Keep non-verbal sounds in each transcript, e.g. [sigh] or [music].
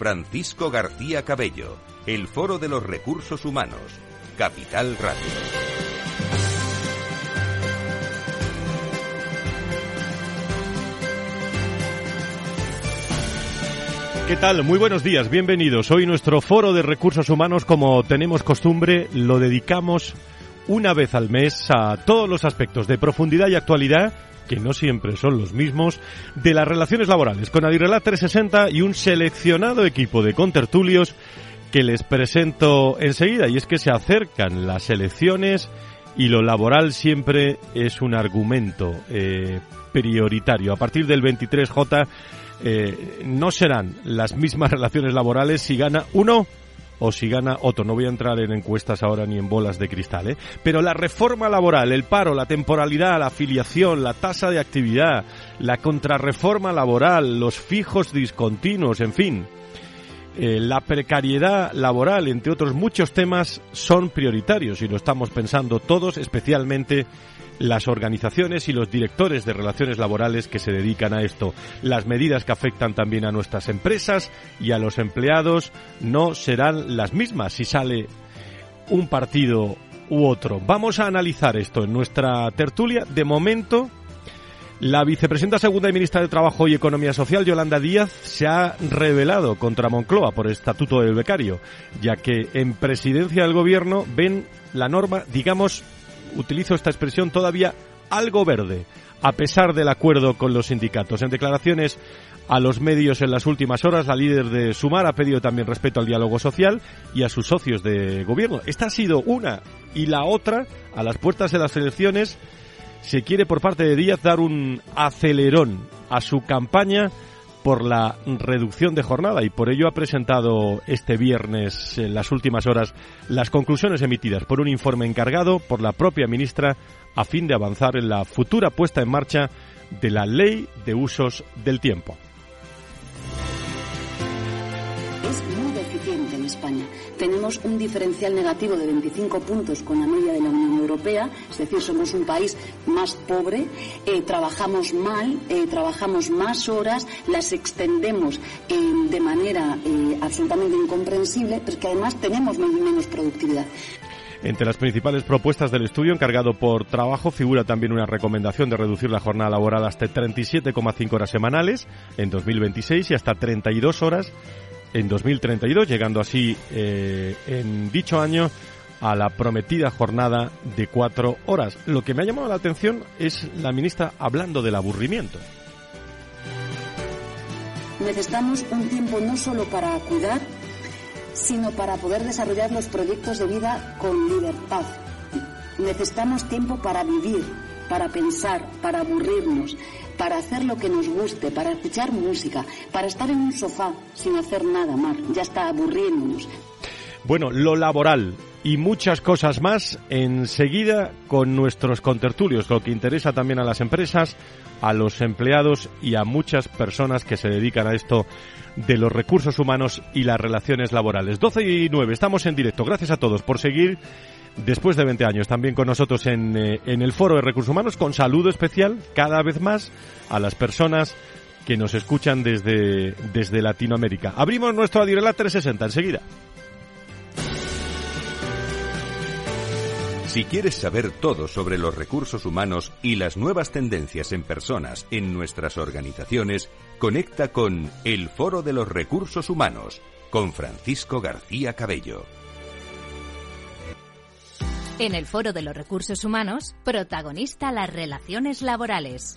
Francisco García Cabello, el Foro de los Recursos Humanos, Capital Radio. ¿Qué tal? Muy buenos días, bienvenidos. Hoy nuestro foro de recursos humanos, como tenemos costumbre, lo dedicamos una vez al mes a todos los aspectos de profundidad y actualidad que no siempre son los mismos, de las relaciones laborales con Adirrelat 360 y un seleccionado equipo de contertulios que les presento enseguida. Y es que se acercan las elecciones y lo laboral siempre es un argumento eh, prioritario. A partir del 23J eh, no serán las mismas [laughs] relaciones laborales si gana uno o si gana otro. No voy a entrar en encuestas ahora ni en bolas de cristal, ¿eh? Pero la reforma laboral, el paro, la temporalidad, la afiliación, la tasa de actividad, la contrarreforma laboral, los fijos discontinuos, en fin, eh, la precariedad laboral, entre otros muchos temas, son prioritarios y lo estamos pensando todos, especialmente las organizaciones y los directores de relaciones laborales que se dedican a esto. Las medidas que afectan también a nuestras empresas y a los empleados no serán las mismas si sale un partido u otro. Vamos a analizar esto en nuestra tertulia. De momento, la vicepresidenta segunda y ministra de Trabajo y Economía Social, Yolanda Díaz, se ha rebelado contra Moncloa por el estatuto del becario, ya que en presidencia del gobierno ven la norma, digamos, utilizo esta expresión, todavía algo verde, a pesar del acuerdo con los sindicatos. En declaraciones a los medios en las últimas horas, la líder de Sumar ha pedido también respeto al diálogo social y a sus socios de gobierno. Esta ha sido una y la otra, a las puertas de las elecciones, se quiere por parte de Díaz dar un acelerón a su campaña por la reducción de jornada y por ello ha presentado este viernes en las últimas horas las conclusiones emitidas por un informe encargado por la propia ministra a fin de avanzar en la futura puesta en marcha de la ley de usos del tiempo. Tenemos un diferencial negativo de 25 puntos con la media de la Unión Europea, es decir, somos un país más pobre, eh, trabajamos mal, eh, trabajamos más horas, las extendemos eh, de manera absolutamente incomprensible, pero que además tenemos menos productividad. Entre las principales propuestas del estudio encargado por trabajo figura también una recomendación de reducir la jornada laboral hasta 37,5 horas semanales en 2026 y hasta 32 horas en 2032, llegando así eh, en dicho año a la prometida jornada de cuatro horas. Lo que me ha llamado la atención es la ministra hablando del aburrimiento. Necesitamos un tiempo no solo para cuidar, sino para poder desarrollar los proyectos de vida con libertad. Necesitamos tiempo para vivir, para pensar, para aburrirnos, para hacer lo que nos guste, para escuchar música, para estar en un sofá sin hacer nada más. Ya está aburriéndonos. Bueno, lo laboral y muchas cosas más enseguida con nuestros contertulios, lo que interesa también a las empresas, a los empleados y a muchas personas que se dedican a esto de los recursos humanos y las relaciones laborales. 12 y 9, estamos en directo. Gracias a todos por seguir después de 20 años, también con nosotros en, eh, en el Foro de Recursos Humanos, con saludo especial cada vez más a las personas que nos escuchan desde, desde Latinoamérica. Abrimos nuestro Adirelat 360 enseguida. Si quieres saber todo sobre los recursos humanos y las nuevas tendencias en personas en nuestras organizaciones, conecta con El Foro de los Recursos Humanos con Francisco García Cabello. En el Foro de los Recursos Humanos, protagonista las relaciones laborales.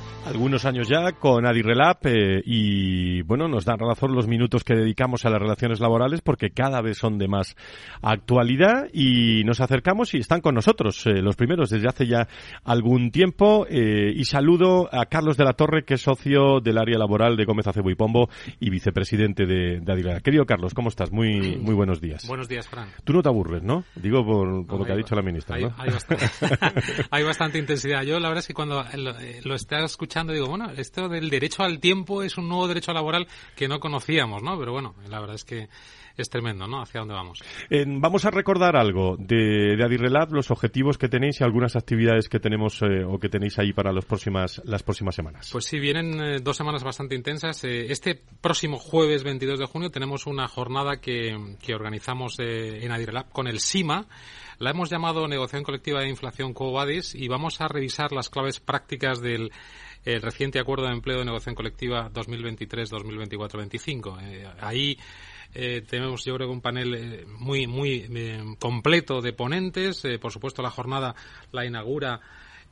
algunos años ya con Adirrelab eh, y bueno, nos dan razón los minutos que dedicamos a las relaciones laborales porque cada vez son de más actualidad y nos acercamos y están con nosotros eh, los primeros desde hace ya algún tiempo eh, y saludo a Carlos de la Torre que es socio del área laboral de Gómez Acebo y Pombo y vicepresidente de, de Adirrelab. Querido Carlos, ¿cómo estás? Muy [laughs] muy buenos días. Buenos días, Fran. Tú no te aburres, ¿no? Digo por, lo que ha dicho la ministra, hay, ¿no? Hay [laughs] bastante, [laughs] intensidad. Yo la verdad es que cuando lo, lo estás escuchando digo, bueno, esto del derecho al tiempo es un nuevo derecho laboral que no conocíamos, ¿no? Pero bueno, la verdad es que es tremendo, ¿no? Hacia dónde vamos. vamos a recordar algo de, de Adirrelab, los objetivos que tenéis y algunas actividades que tenemos eh, o que tenéis ahí para los próximas, las próximas semanas. Pues sí, vienen eh, dos semanas bastante intensas. Eh, este próximo jueves 22 de junio tenemos una jornada que, que organizamos en Adirrelab con el SIMA. La hemos llamado Negociación Colectiva de Inflación COVADIS y vamos a revisar las claves prácticas del el reciente Acuerdo de Empleo de Negociación Colectiva 2023-2024-25. Eh, ahí eh, tenemos, yo creo, un panel eh, muy, muy completo de ponentes. por supuesto, la jornada la inaugura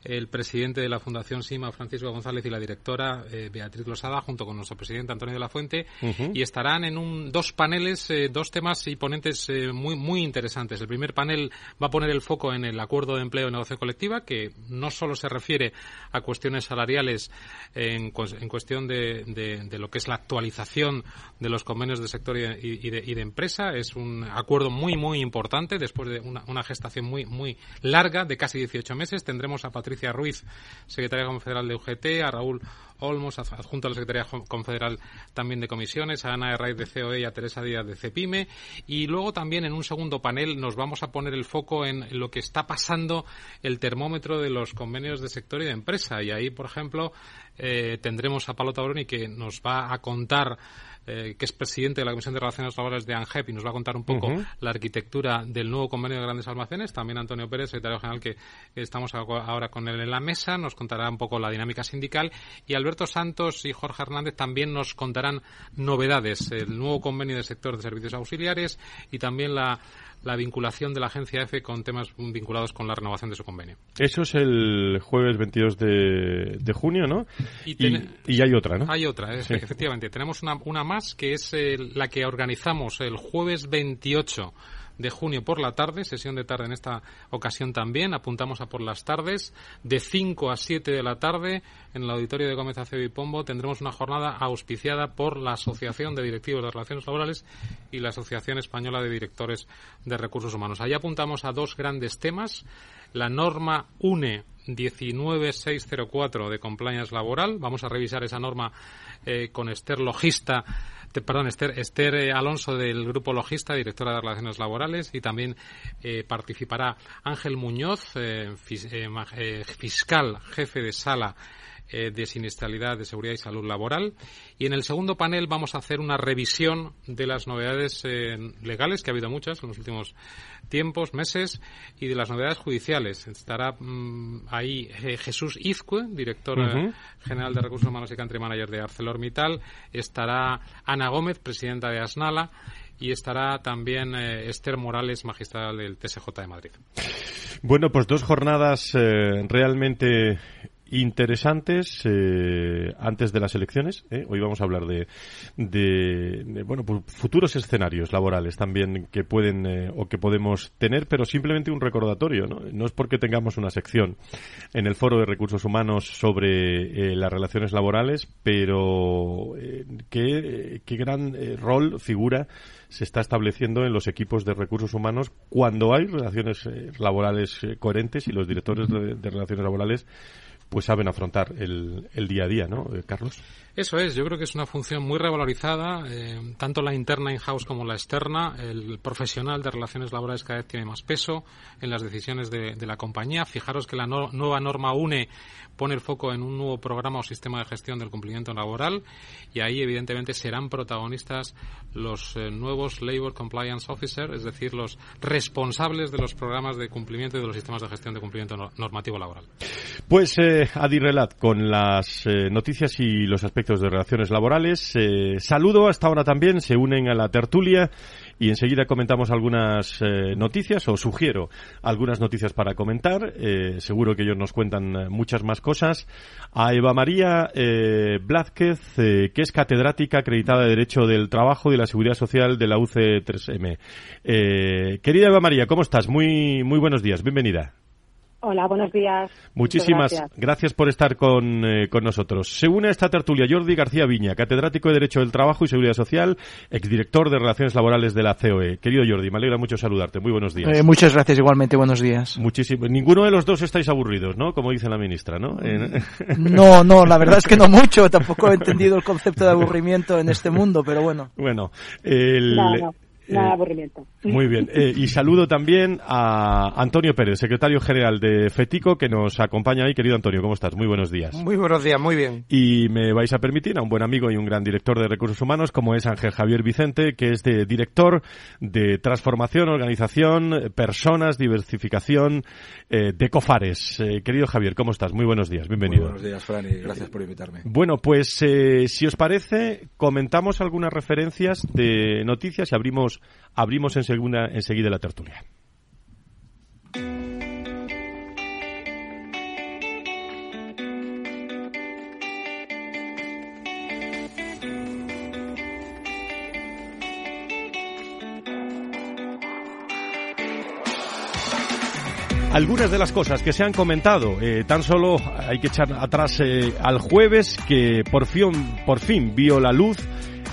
el presidente de la Fundación SIMA, Francisco González, y la directora eh, Beatriz Losada, junto con nuestro presidente Antonio de la Fuente, y estarán en un, dos paneles, eh, dos temas y ponentes eh, muy, muy interesantes. El primer panel va a poner el foco en el acuerdo de empleo y negocio colectiva, que no solo se refiere a cuestiones salariales en, en cuestión de, de, lo que es la actualización de los convenios de sector y, de, y de, empresa, es un acuerdo muy, muy importante. Después de una, una gestación muy, muy larga, de casi 18 meses, tendremos a Patricia Patricia Ruiz, secretaria confederal de UGT, a Raúl Olmos, adjunto a la Secretaría Confederal también de Comisiones, a Ana Herraiz de COE y a Teresa Díaz de CEPIME. Y luego también en un segundo panel nos vamos a poner el foco en lo que está pasando el termómetro de los convenios de sector y de empresa. Y ahí, por ejemplo, eh, tendremos a Palo Tabroni que nos va a contar eh, que es presidente de la Comisión de Relaciones Laborales de ANGEP y nos va a contar un poco la arquitectura del nuevo convenio de grandes almacenes. También Antonio Pérez, secretario general, que estamos ahora con él en la mesa, nos contará un poco la dinámica sindical. Y Alberto Santos y Jorge Hernández también nos contarán novedades, el nuevo convenio del sector de servicios auxiliares y también la la vinculación de la agencia EFE con temas vinculados con la renovación de su convenio. Eso es el jueves 22 de, junio, ¿no? Y, y, hay otra, ¿no? Hay otra, efectivamente. Tenemos una, una más que es la que organizamos el jueves 28 de junio por la tarde, sesión de tarde en esta ocasión también, apuntamos a por las tardes, de 5 a 7 de la tarde en el auditorio de Gómez Acevedo y Pombo tendremos una jornada auspiciada por la Asociación de Directivos de Relaciones Laborales y la Asociación Española de Directores de Recursos Humanos. Allí apuntamos a dos grandes temas, la norma UNE 19604 de compliance laboral. Vamos a revisar esa norma eh, con Esther Logista perdón, Esther, eh, Alonso del Grupo Logista, directora de Relaciones Laborales, y también eh, participará Ángel Muñoz, fiscal, jefe de sala de siniestralidad de seguridad y salud laboral. Y en el segundo panel vamos a hacer una revisión de las novedades legales, que ha habido muchas en los últimos tiempos, meses, y de las novedades judiciales. Estará mm, ahí Jesús Izcue, director general de Recursos Humanos y Country Manager de ArcelorMittal. Estará Ana Gómez, presidenta de Asnala, y estará también eh, Esther Morales, magistrada del TSJ de Madrid. Bueno, pues dos jornadas eh, realmente interesantes eh, antes de las elecciones. ¿eh? Hoy vamos a hablar de, de, bueno, pues futuros escenarios laborales también que pueden eh, o que podemos tener, pero simplemente un recordatorio. ¿no? no es porque tengamos una sección en el Foro de Recursos Humanos sobre las relaciones laborales, pero qué, qué gran rol, figura se está estableciendo en los equipos de recursos humanos cuando hay relaciones laborales coherentes y los directores de relaciones laborales pues saben afrontar el, el día a día, ¿no, eh, Carlos? Eso es, yo creo que es una función muy revalorizada, eh, tanto la interna in-house como la externa. El profesional de relaciones laborales cada vez tiene más peso en las decisiones de, la compañía. Fijaros que la nueva norma UNE pone el foco en un nuevo programa o sistema de gestión del cumplimiento laboral y ahí evidentemente serán protagonistas los eh, nuevos Labor Compliance Officer, es decir, los responsables de los programas de cumplimiento y de los sistemas de gestión de cumplimiento normativo laboral. Pues eh, Adi Relat con las eh, noticias y los aspectos de relaciones laborales. Eh, saludo hasta ahora también, se unen a la tertulia y enseguida comentamos algunas eh, noticias o sugiero algunas noticias para comentar. Eh, seguro que ellos nos cuentan muchas más cosas. A Eva María Blázquez, que es catedrática acreditada de Derecho del Trabajo y de la Seguridad Social de la UC3M. querida Eva María, ¿cómo estás? Muy, muy buenos días. Bienvenida. Hola, buenos días. Muchísimas gracias. por estar con, eh, con, nosotros. Se une a esta tertulia Jordi García Viña, catedrático de Derecho del Trabajo y Seguridad Social, exdirector de Relaciones Laborales de la COE. Querido Jordi, me alegra mucho saludarte. Muy buenos días. Eh, muchas gracias, igualmente. Buenos días. Muchísimo. Ninguno de los dos estáis aburridos, ¿no? Como dice la ministra, ¿no? [laughs] No, no, la verdad es que no [laughs] mucho. Tampoco he entendido el concepto de aburrimiento en este mundo, pero bueno. Bueno, el... Nada eh, aburrimiento. Muy bien. [laughs] Eh, y saludo también a Antonio Pérez, secretario general de FETICO, que nos acompaña ahí. Querido Antonio, ¿cómo estás? Muy buenos días. Muy buenos días, muy bien. Y me vais a permitir a un buen amigo y un gran director de recursos humanos, como es Ángel Javier Vicente, que es de director de transformación, organización, personas, diversificación eh, de COFARES. querido Javier, ¿cómo estás? Muy buenos días, bienvenido. Muy buenos días, Fran, y gracias por invitarme. Bueno, pues si os parece, comentamos algunas referencias de noticias y abrimos abrimos enseguida, enseguida la tertulia. algunas de las cosas que se han comentado, eh, tan solo hay que echar atrás eh, al jueves que por fin, por fin vio la luz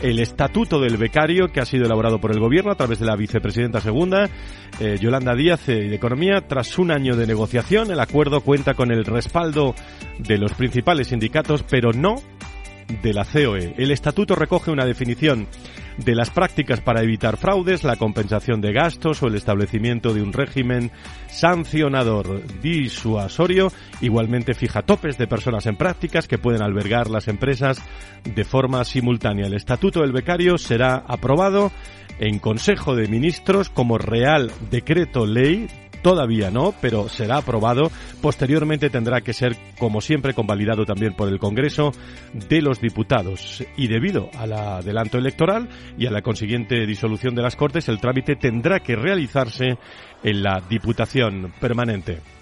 el estatuto del becario que ha sido elaborado por el gobierno a través de la vicepresidenta segunda, eh, Yolanda Díaz, eh, de Economía. Tras un año de negociación, el acuerdo cuenta con el respaldo de los principales sindicatos, pero no de la COE. El estatuto recoge una definición de las prácticas para evitar fraudes, la compensación de gastos o el establecimiento de un régimen sancionador disuasorio. Igualmente fija topes de personas en prácticas que pueden albergar las empresas de forma simultánea. El estatuto del becario será aprobado en Consejo de Ministros como Real Decreto Ley Todavía no, pero será aprobado. Posteriormente tendrá que ser, como siempre, convalidado también por el Congreso de los Diputados. Y debido al adelanto electoral y a la consiguiente disolución de las Cortes, el trámite tendrá que realizarse en la Diputación Permanente.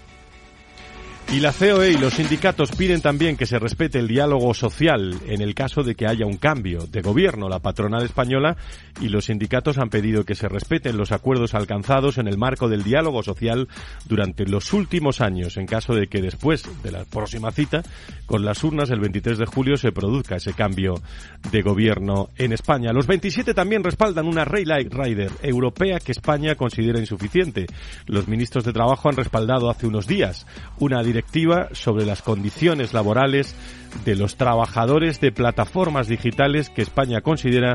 Y la COE y los sindicatos piden también que se respete el diálogo social en el caso de que haya un cambio de gobierno. La patronal española y los sindicatos han pedido que se respeten los acuerdos alcanzados en el marco del diálogo social durante los últimos años, en caso de que después de la próxima cita, con las urnas el 23 de julio, se produzca ese cambio de gobierno en España. Los 27 también respaldan una Rail Rider europea que España considera insuficiente. Los ministros de Trabajo han respaldado hace unos días una directiva sobre las condiciones laborales de los trabajadores de plataformas digitales que España considera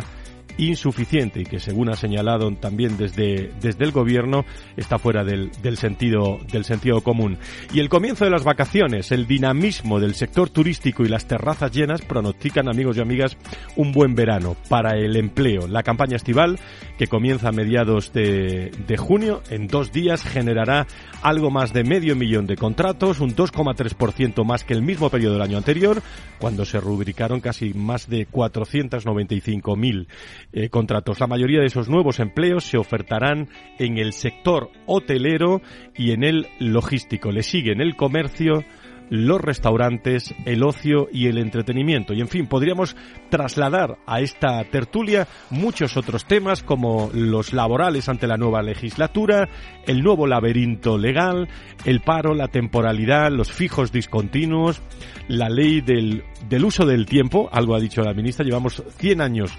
insuficiente y que según ha señalado también desde, desde el gobierno está fuera del, del, sentido, del sentido común. Y el comienzo de las vacaciones, el dinamismo del sector turístico y las terrazas llenas pronostican, amigos y amigas, un buen verano para el empleo. La campaña estival, que comienza a mediados de, junio, en dos días generará algo más de medio millón de contratos, un 2,3% más que el mismo periodo del año anterior, cuando se rubricaron casi más de 495.000 eh, contratos. La mayoría de esos nuevos empleos se ofertarán en el sector hotelero y en el logístico. Le siguen el comercio, los restaurantes, el ocio y el entretenimiento. Y en fin, podríamos trasladar a esta tertulia muchos otros temas como los laborales ante la nueva legislatura, el nuevo laberinto legal, el paro, la temporalidad, los fijos discontinuos, la ley del, del uso del tiempo, algo ha dicho la ministra, llevamos 100 años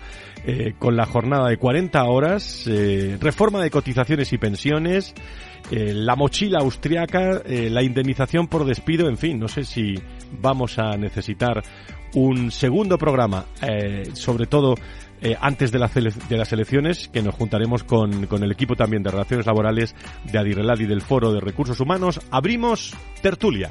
eh, con la jornada de 40 horas, eh, reforma de cotizaciones y pensiones, eh, la mochila austriaca, eh, la indemnización por despido, en fin, no sé si vamos a necesitar un segundo programa, eh, sobre todo antes de, de, las elecciones, que nos juntaremos con, con, el equipo también de Relaciones Laborales de Adirrelad y del Foro de Recursos Humanos. Abrimos tertulia.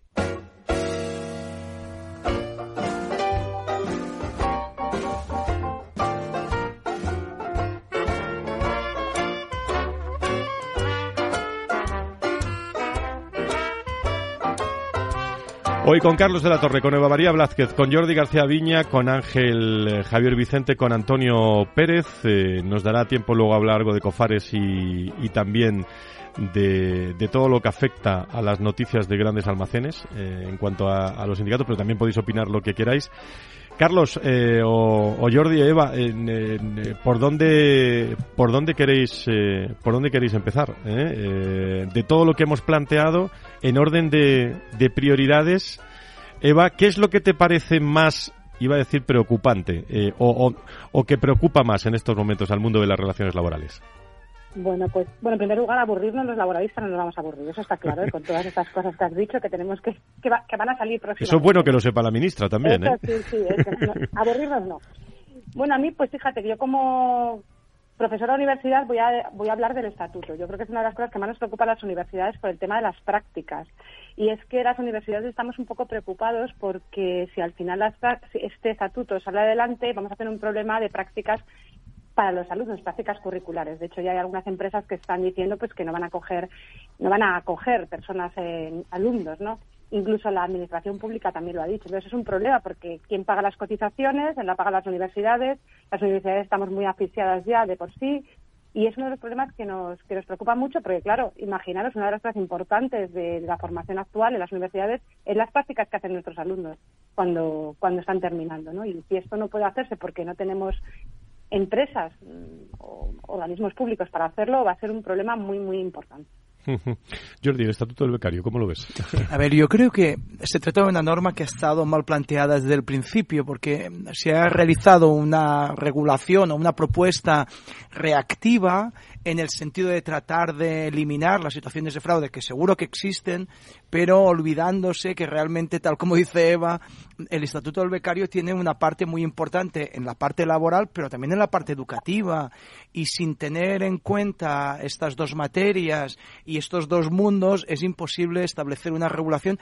Hoy con Carlos de la Torre, con Eva María Blázquez, con Jordi García Viña, con Ángel eh, Javier Vicente, con Antonio Pérez. Eh, nos dará tiempo luego a hablar algo de Cofares y, también de, todo lo que afecta a las noticias de grandes almacenes eh, en cuanto a, los sindicatos, pero también podéis opinar lo que queráis. Carlos o, Jordi Eva, ¿por dónde por dónde queréis por dónde queréis empezar? de todo lo que hemos planteado en orden de, prioridades, Eva, ¿qué es lo que te parece más, iba a decir, preocupante eh, o, o, que preocupa más en estos momentos al mundo de las relaciones laborales? Bueno, pues, bueno, en primer lugar, aburrirnos los laboralistas no nos vamos a aburrir, eso está claro, ¿eh? con todas estas cosas que has dicho que tenemos que, que, van a salir próximamente. Eso es bueno que lo sepa la ministra también, ¿eh? Sí, sí, [laughs] aburrirnos no. Bueno, a mí, pues fíjate, yo como profesora de universidad voy a, voy a hablar del estatuto. Yo creo que es una de las cosas que más nos preocupa a las universidades por el tema de las prácticas. Y es que las universidades estamos un poco preocupados porque si al final este estatuto sale adelante, vamos a tener un problema de prácticas para los alumnos, prácticas curriculares. De hecho, ya hay algunas empresas que están diciendo pues que no van a acoger, no van a acoger personas en alumnos, ¿no? Incluso la administración pública también lo ha dicho. Entonces es un problema porque ¿quién paga las cotizaciones? La pagan las universidades. Las universidades estamos muy asfixiadas ya de por sí. Y es uno de los problemas que nos, que nos preocupa mucho porque, claro, imaginaros, una de las cosas importantes de la formación actual en las universidades es las prácticas que hacen nuestros alumnos cuando, cuando están terminando, ¿no? Y si esto no puede hacerse porque no tenemos empresas mm, o organismos públicos para hacerlo, va a ser un problema muy, muy importante. [laughs] Jordi, el Estatuto del Becario, ¿cómo lo ves? A ver, yo creo que se trata de una norma que ha estado mal planteada desde el principio, porque se ha realizado una regulación o una propuesta reactiva en el sentido de tratar de eliminar las situaciones de fraude que seguro que existen, pero olvidándose que realmente, tal como dice Eva, el Estatuto del Becario tiene una parte muy importante en la parte laboral, pero también en la parte educativa, y sin tener en cuenta estas dos materias y estos dos mundos, es imposible establecer una regulación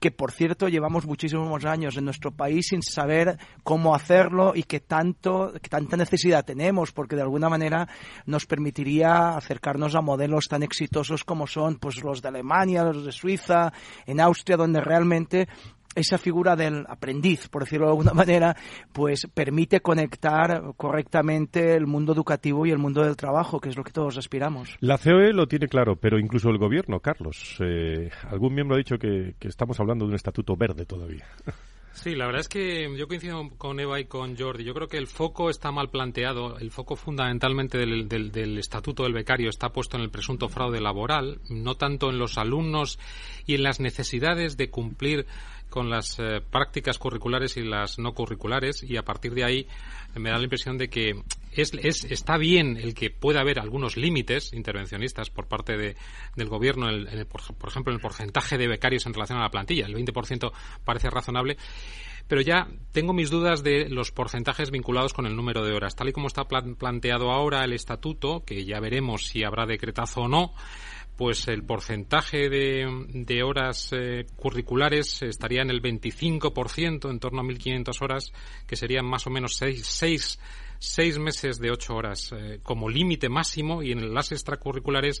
que por cierto llevamos muchísimos años en nuestro país sin saber cómo hacerlo y que tanto que tanta necesidad tenemos porque de alguna manera nos permitiría acercarnos a modelos tan exitosos como son pues los de Alemania, los de Suiza, en Austria donde realmente esa figura del aprendiz, por decirlo de alguna [laughs] manera, pues permite conectar correctamente el mundo educativo y el mundo del trabajo, que es lo que todos aspiramos. La COE lo tiene claro, pero incluso el gobierno, Carlos. Eh, algún miembro ha dicho que, que estamos hablando de un estatuto verde todavía. [laughs] Sí, la verdad es que yo coincido con Eva y con Jordi. Yo creo que el foco está mal planteado. El foco fundamentalmente del, estatuto del becario está puesto en el presunto fraude laboral, no tanto en los alumnos y en las necesidades de cumplir con las eh, prácticas curriculares y las no curriculares y a partir de ahí me da la impresión de que es, es, está bien el que pueda haber algunos límites intervencionistas por parte de, del gobierno, por, ejemplo, en el porcentaje de becarios en relación a la plantilla. El 20% parece razonable. Pero ya tengo mis dudas de los porcentajes vinculados con el número de horas. Tal y como está planteado ahora el estatuto, que ya veremos si habrá decretazo o no, pues el porcentaje de, horas eh, curriculares estaría en el 25%, en torno a 1.500 horas, que serían más o menos seis, seis, meses de ocho horas eh, como límite máximo. Y en las extracurriculares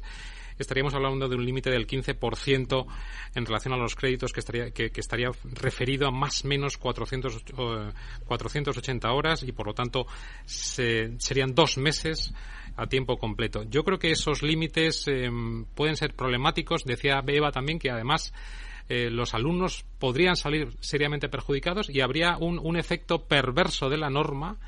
estaríamos hablando de un límite del 15% en relación a los créditos que estaría, que, estaría referido a más o menos 400, 480 horas. Y por lo tanto serían dos meses a tiempo completo. Yo creo que esos límites em, pueden ser problemáticos. Decía Eva también que además eh, los alumnos podrían salir seriamente perjudicados y habría un, un efecto perverso de la norma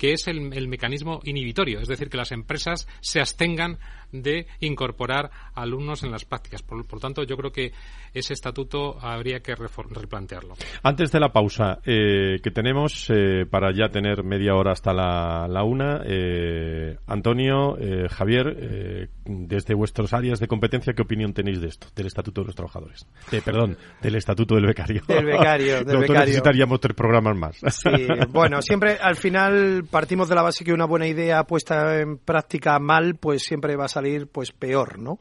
que es el, mecanismo inhibitorio, es decir, que las empresas se abstengan de incorporar alumnos en las prácticas. Por, tanto, yo creo que ese estatuto habría que replantearlo. Antes de la pausa eh, que tenemos eh, para ya tener media hora hasta la, la una, eh, Antonio, Javier, desde vuestras áreas de competencia, ¿qué opinión tenéis de esto, del estatuto de los trabajadores? perdón, [laughs] del estatuto del becario. Del becario, [laughs] del becario. necesitaríamos tres programas más. Sí, bueno, siempre al final partimos de la base que una buena idea puesta en práctica mal, pues siempre va a salir pues peor, ¿no?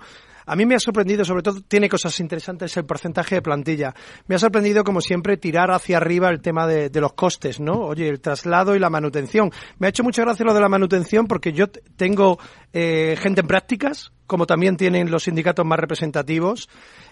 A mí me ha sorprendido, sobre todo, tiene cosas interesantes el porcentaje de plantilla. Me ha sorprendido, como siempre, tirar hacia arriba el tema de, los costes, ¿no? Oye, el traslado y la manutención. Me ha hecho mucha gracia lo de la manutención porque yo tengo eh, gente en prácticas, como también tienen los sindicatos más representativos.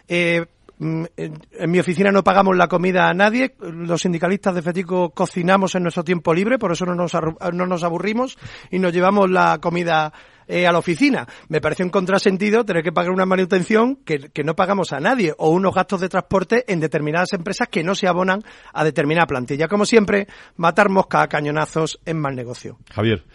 Eh, en mi oficina no pagamos la comida a nadie, los sindicalistas de Fetico cocinamos en nuestro tiempo libre, por eso no nos, no nos aburrimos y nos llevamos la comida eh, a la oficina. Me parece un contrasentido tener que pagar una manutención que, que, no pagamos a nadie o unos gastos de transporte en determinadas empresas que no se abonan a determinada plantilla. Como siempre, matar mosca a cañonazos es mal negocio. Javier.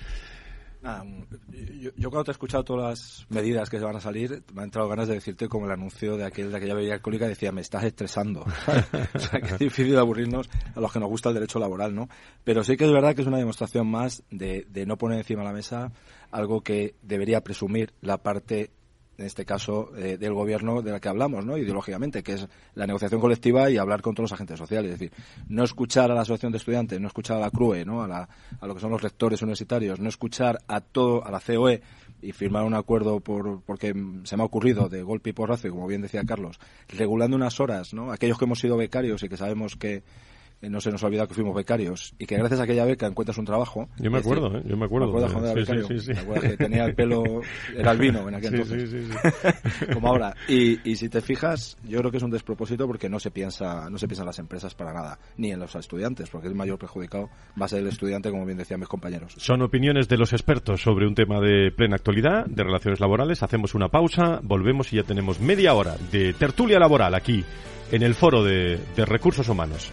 Yo, cuando te he escuchado todas las medidas que se van a salir, me han entrado ganas de decirte como el anuncio de aquel de aquella bebida alcohólica decía, me estás estresando. [laughs] o sea, que es difícil aburrirnos a los que nos gusta el derecho laboral, ¿no? Pero sí que es verdad que es una demostración más de, de no poner encima de la mesa algo que debería presumir la parte en este caso eh, del gobierno de la que hablamos, ¿no? ideológicamente, que es la negociación colectiva y hablar con todos los agentes sociales. Es decir, no escuchar a la asociación de estudiantes, no escuchar a la CRUE, ¿no? a, a lo que son los rectores universitarios, no escuchar a todo, a la COE y firmar un acuerdo por, porque se me ha ocurrido de golpe y porrazo, como bien decía Carlos, regulando unas horas, ¿no? aquellos que hemos sido becarios y que sabemos que no se nos ha olvidado que fuimos becarios y que gracias a aquella beca encuentras un trabajo. Yo me acuerdo, ¿eh? yo me acuerdo. ¿Me acuerdas becario? Sí, sí, Me que tenía el pelo, [laughs] era albino en aquel entonces, [laughs] como ahora. Y, y si te fijas, yo creo que es un despropósito porque no se piensa, no se piensa en las empresas para nada, ni en los estudiantes, porque el mayor perjudicado va a ser el estudiante, como bien decían mis compañeros. Son opiniones de los expertos sobre un tema de plena actualidad, de relaciones laborales. Hacemos una pausa, volvemos y ya tenemos media hora de tertulia laboral aquí en el foro de, de recursos humanos.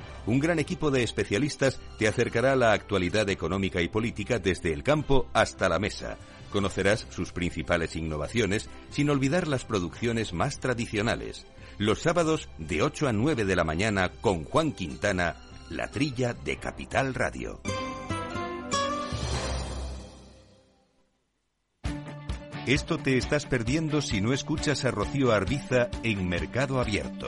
un gran equipo de especialistas te acercará a la actualidad económica y política desde el campo hasta la mesa. Conocerás sus principales innovaciones sin olvidar las producciones más tradicionales. Los sábados de 8 a 9 de la mañana con Juan Quintana, la trilla de Capital Radio. Esto te estás perdiendo si no escuchas a Rocío Arbiza en Mercado Abierto.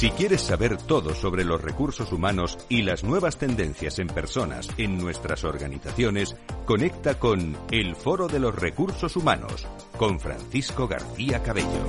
Si quieres saber todo sobre los recursos humanos y las nuevas tendencias en personas en nuestras organizaciones, conecta con El Foro de los Recursos Humanos con Francisco García Cabello.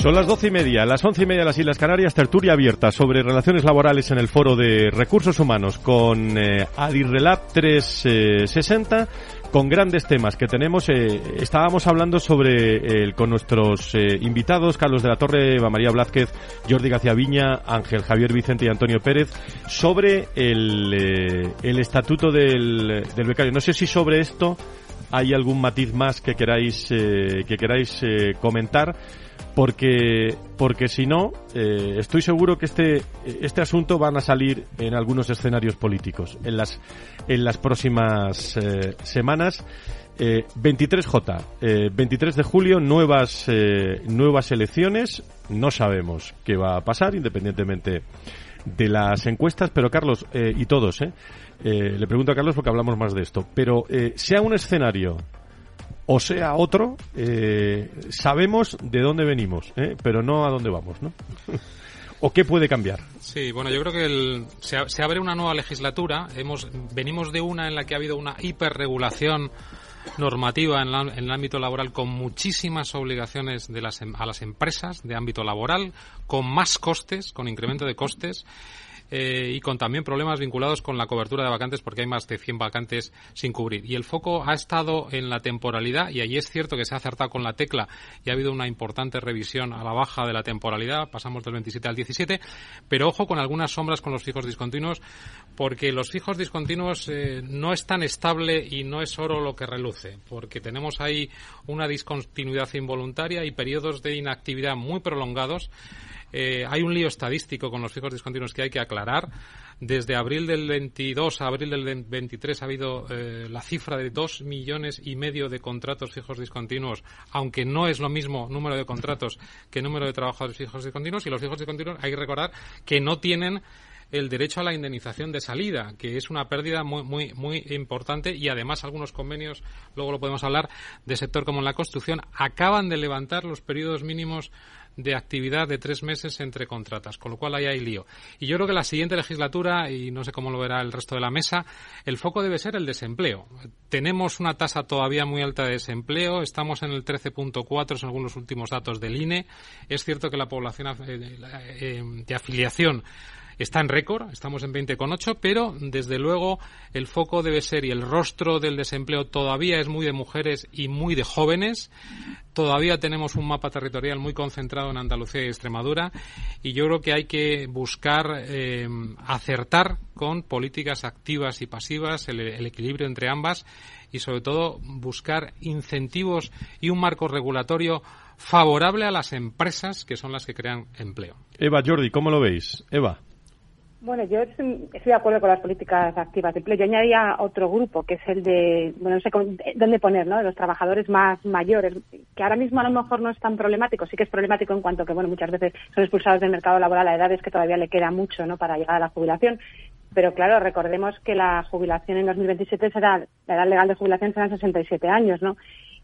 Son las doce y media, las once y media de las Islas Canarias, tertulia abierta sobre relaciones laborales en el Foro de Recursos Humanos con eh, Adirrelab 360 con grandes temas que tenemos. Eh, estábamos hablando sobre eh, con nuestros eh, invitados, Carlos de la Torre, Eva María Blázquez, Jordi García Viña, Ángel Javier Vicente y Antonio Pérez, sobre el, el estatuto del, del becario. No sé si sobre esto hay algún matiz más que queráis, que queráis comentar porque porque si no eh, estoy seguro que este este asunto van a salir en algunos escenarios políticos en las en las próximas eh, semanas 23J, eh, 23 de julio, nuevas, nuevas elecciones. No sabemos qué va a pasar, independientemente de las encuestas, pero Carlos, y todos, le pregunto a Carlos porque hablamos más de esto, pero sea un escenario o sea otro, eh, sabemos de dónde venimos, ¿eh? pero no a dónde vamos, ¿no? [laughs] ¿O qué puede cambiar? Sí, bueno, yo creo que se, abre una nueva legislatura. Hemos, venimos de una en la que ha habido una hiperregulación normativa en, el ámbito laboral con muchísimas obligaciones de las, em, a las empresas de ámbito laboral, con más costes, con incremento de costes. Eh, y con también problemas vinculados con la cobertura de vacantes porque hay más de 100 vacantes sin cubrir. Y el foco ha estado en la temporalidad y allí es cierto que se ha acertado con la tecla y ha habido una importante revisión a la baja de la temporalidad, pasamos del 27 al 17, pero ojo con algunas sombras con los fijos discontinuos porque los fijos discontinuos eh, no es tan estable y no es oro lo que reluce, porque tenemos ahí una discontinuidad involuntaria y periodos de inactividad muy prolongados eh, hay un lío estadístico con los fijos discontinuos que hay que aclarar. Desde abril del 22 a abril del 23 ha habido eh, la cifra de dos millones y medio de contratos fijos discontinuos, aunque no es lo mismo número de contratos que número de trabajadores fijos discontinuos. Y los fijos discontinuos hay que recordar que no tienen el derecho a la indemnización de salida, que es una pérdida muy, muy, muy importante y además algunos convenios, luego lo podemos hablar, de sector como la construcción, acaban de levantar los periodos mínimos de actividad de tres meses entre contratas, con lo cual ahí hay lío. Y yo creo que la siguiente legislatura, y no sé cómo lo verá el resto de la mesa, el foco debe ser el desempleo. Tenemos una tasa todavía muy alta de desempleo, estamos en el 13.4 según los últimos datos del INE. Es cierto que la población eh, eh, de afiliación está en récord, estamos en 20,8, pero desde luego el foco debe ser y el rostro del desempleo todavía es muy de mujeres y muy de jóvenes. Todavía tenemos un mapa territorial muy concentrado en Andalucía y Extremadura y yo creo que hay que buscar eh, acertar con políticas activas y pasivas, el, el equilibrio entre ambas y sobre todo buscar incentivos y un marco regulatorio favorable a las empresas que son las que crean empleo. Eva, Jordi, ¿cómo lo veis? Eva. Bueno, yo estoy de acuerdo con las políticas activas de empleo. Yo añadiría otro grupo, que es el de, bueno, no sé dónde poner, ¿no? De los trabajadores más mayores, que ahora mismo a lo mejor no es tan problemático. Sí que es problemático en cuanto que, bueno, muchas veces son expulsados del mercado laboral a edades que todavía le queda mucho, ¿no? Para llegar a la jubilación. Pero claro, recordemos que la jubilación en 2027 será, la edad legal de jubilación será 67 años, ¿no?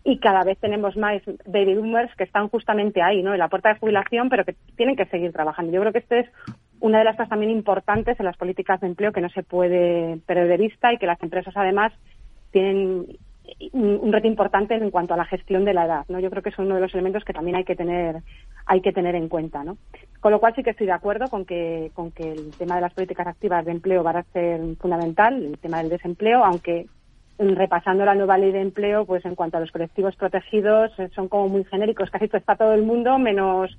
y cada vez tenemos más baby boomers que están justamente ahí, ¿no? En la puerta de jubilación, pero que tienen que seguir trabajando. Yo creo que este es una de las cosas también importantes en las políticas de empleo que no se puede perder de vista y que las empresas además tienen un, reto importante en cuanto a la gestión de la edad, ¿no? Yo creo que es uno de los elementos que también hay que tener hay que tener en cuenta, ¿no? Con lo cual sí que estoy de acuerdo con que con que el tema de las políticas activas de empleo va a ser fundamental, el tema del desempleo, aunque repasando la nueva ley de empleo, pues en cuanto a los colectivos protegidos, eh, son como muy genéricos. Casi está todo el mundo, menos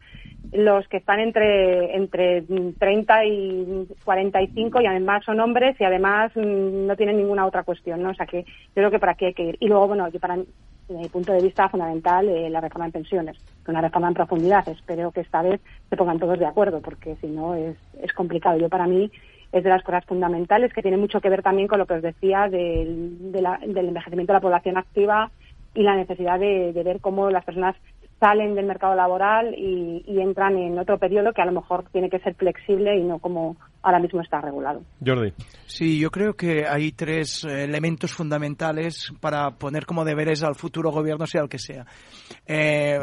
los que están entre, entre 30 y 45 y además son hombres y además mm, no tienen ninguna otra cuestión, ¿no? O sea que yo creo que para aquí hay que ir. Y luego, bueno, yo para mi punto de vista fundamental eh, la reforma en pensiones, una reforma en profundidad. Espero que esta vez se pongan todos de acuerdo porque si no es, es complicado. Yo para mí es de las cosas fundamentales que tiene mucho que ver también con lo que os decía del, del envejecimiento de la población activa y la necesidad de, ver cómo las personas salen del mercado laboral y, entran en otro periodo que a lo mejor tiene que ser flexible y no como ahora mismo está regulado. Jordi. Sí, yo creo que hay tres elementos fundamentales para poner como deberes al futuro gobierno, sea el que sea. Eh,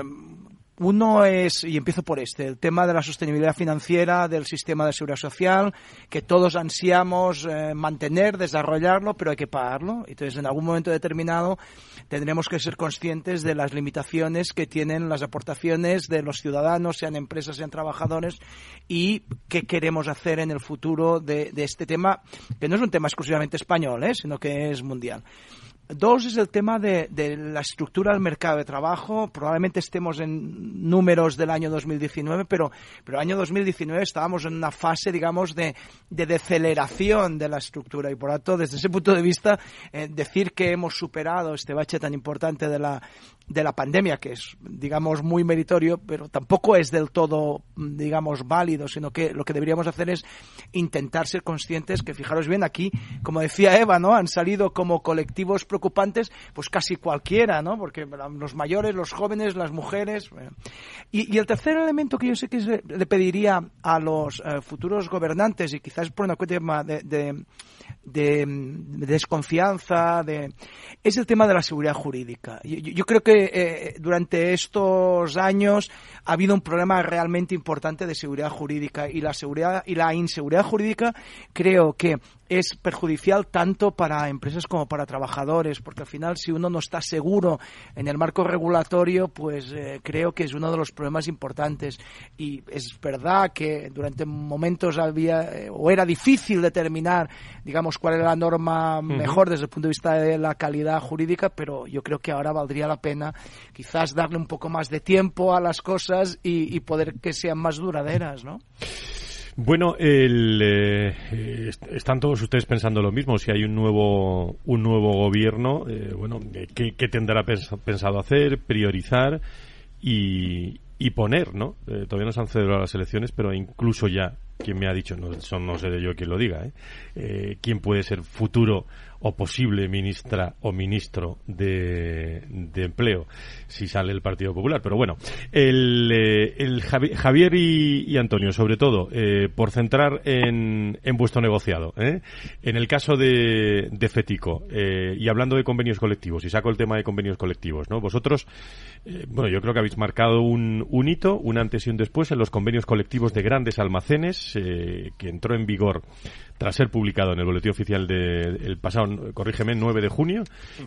uno es, y empiezo por este, el tema de la sostenibilidad financiera del sistema de seguridad social, que todos ansiamos eh, mantener, desarrollarlo, pero hay que pagarlo. Entonces, en algún momento determinado, tendremos que ser conscientes de las limitaciones que tienen las aportaciones de los ciudadanos, sean empresas, sean trabajadores, y qué queremos hacer en el futuro de, este tema, que no es un tema exclusivamente español, ¿eh? sino que es mundial. Dos es el tema de, la estructura del mercado de trabajo. Probablemente estemos en números del año 2019, pero, pero el año 2019 estábamos en una fase, digamos, de, de deceleración de la estructura. Y por tanto, desde ese punto de vista, eh, decir que hemos superado este bache tan importante de la, de la pandemia, que es, digamos, muy meritorio, pero tampoco es del todo, digamos, válido, sino que lo que deberíamos hacer es intentar ser conscientes que, fijaros bien, aquí, como decía Eva, ¿no? Han salido como colectivos preocupantes, pues casi cualquiera, ¿no? Porque los mayores, los jóvenes, las mujeres. Y, el tercer elemento que yo sé que le pediría a los eh, futuros gobernantes, y quizás por una cuestión de de, desconfianza, de, es el tema de la seguridad jurídica. Yo, creo que eh, durante estos años ha habido un problema realmente importante de seguridad jurídica y la seguridad y la inseguridad jurídica creo que es perjudicial tanto para empresas como para trabajadores, porque al final si uno no está seguro en el marco regulatorio, pues eh, creo que es uno de los problemas importantes. Y es verdad que durante momentos había eh, o era difícil determinar, digamos, cuál era la norma mejor desde el punto de vista de la calidad jurídica, pero yo creo que ahora valdría la pena quizás darle un poco más de tiempo a las cosas y, y poder que sean más duraderas, ¿no? Bueno, el, eh, están todos ustedes pensando lo mismo. Si hay un nuevo un nuevo gobierno, eh, bueno, ¿qué, tendrá pensado hacer, priorizar y, poner, ¿no? Eh, todavía no se han celebrado las elecciones, pero incluso ya, quien me ha dicho, no, no sé de yo quién lo diga, ¿eh? quién puede ser futuro o posible ministra o ministro de, empleo si sale el Partido Popular. Pero bueno, el, eh, Javier y, Antonio, sobre todo, eh, por centrar en, en vuestro negociado, ¿eh? en el caso de, de Fetico, y hablando de convenios colectivos, y saco el tema de convenios colectivos, ¿no? Vosotros, bueno, yo creo que habéis marcado un, un hito, un antes y un después en los convenios colectivos de grandes almacenes, que entró en vigor tras ser publicado en el boletín oficial del pasado, corrígeme, 9 de junio.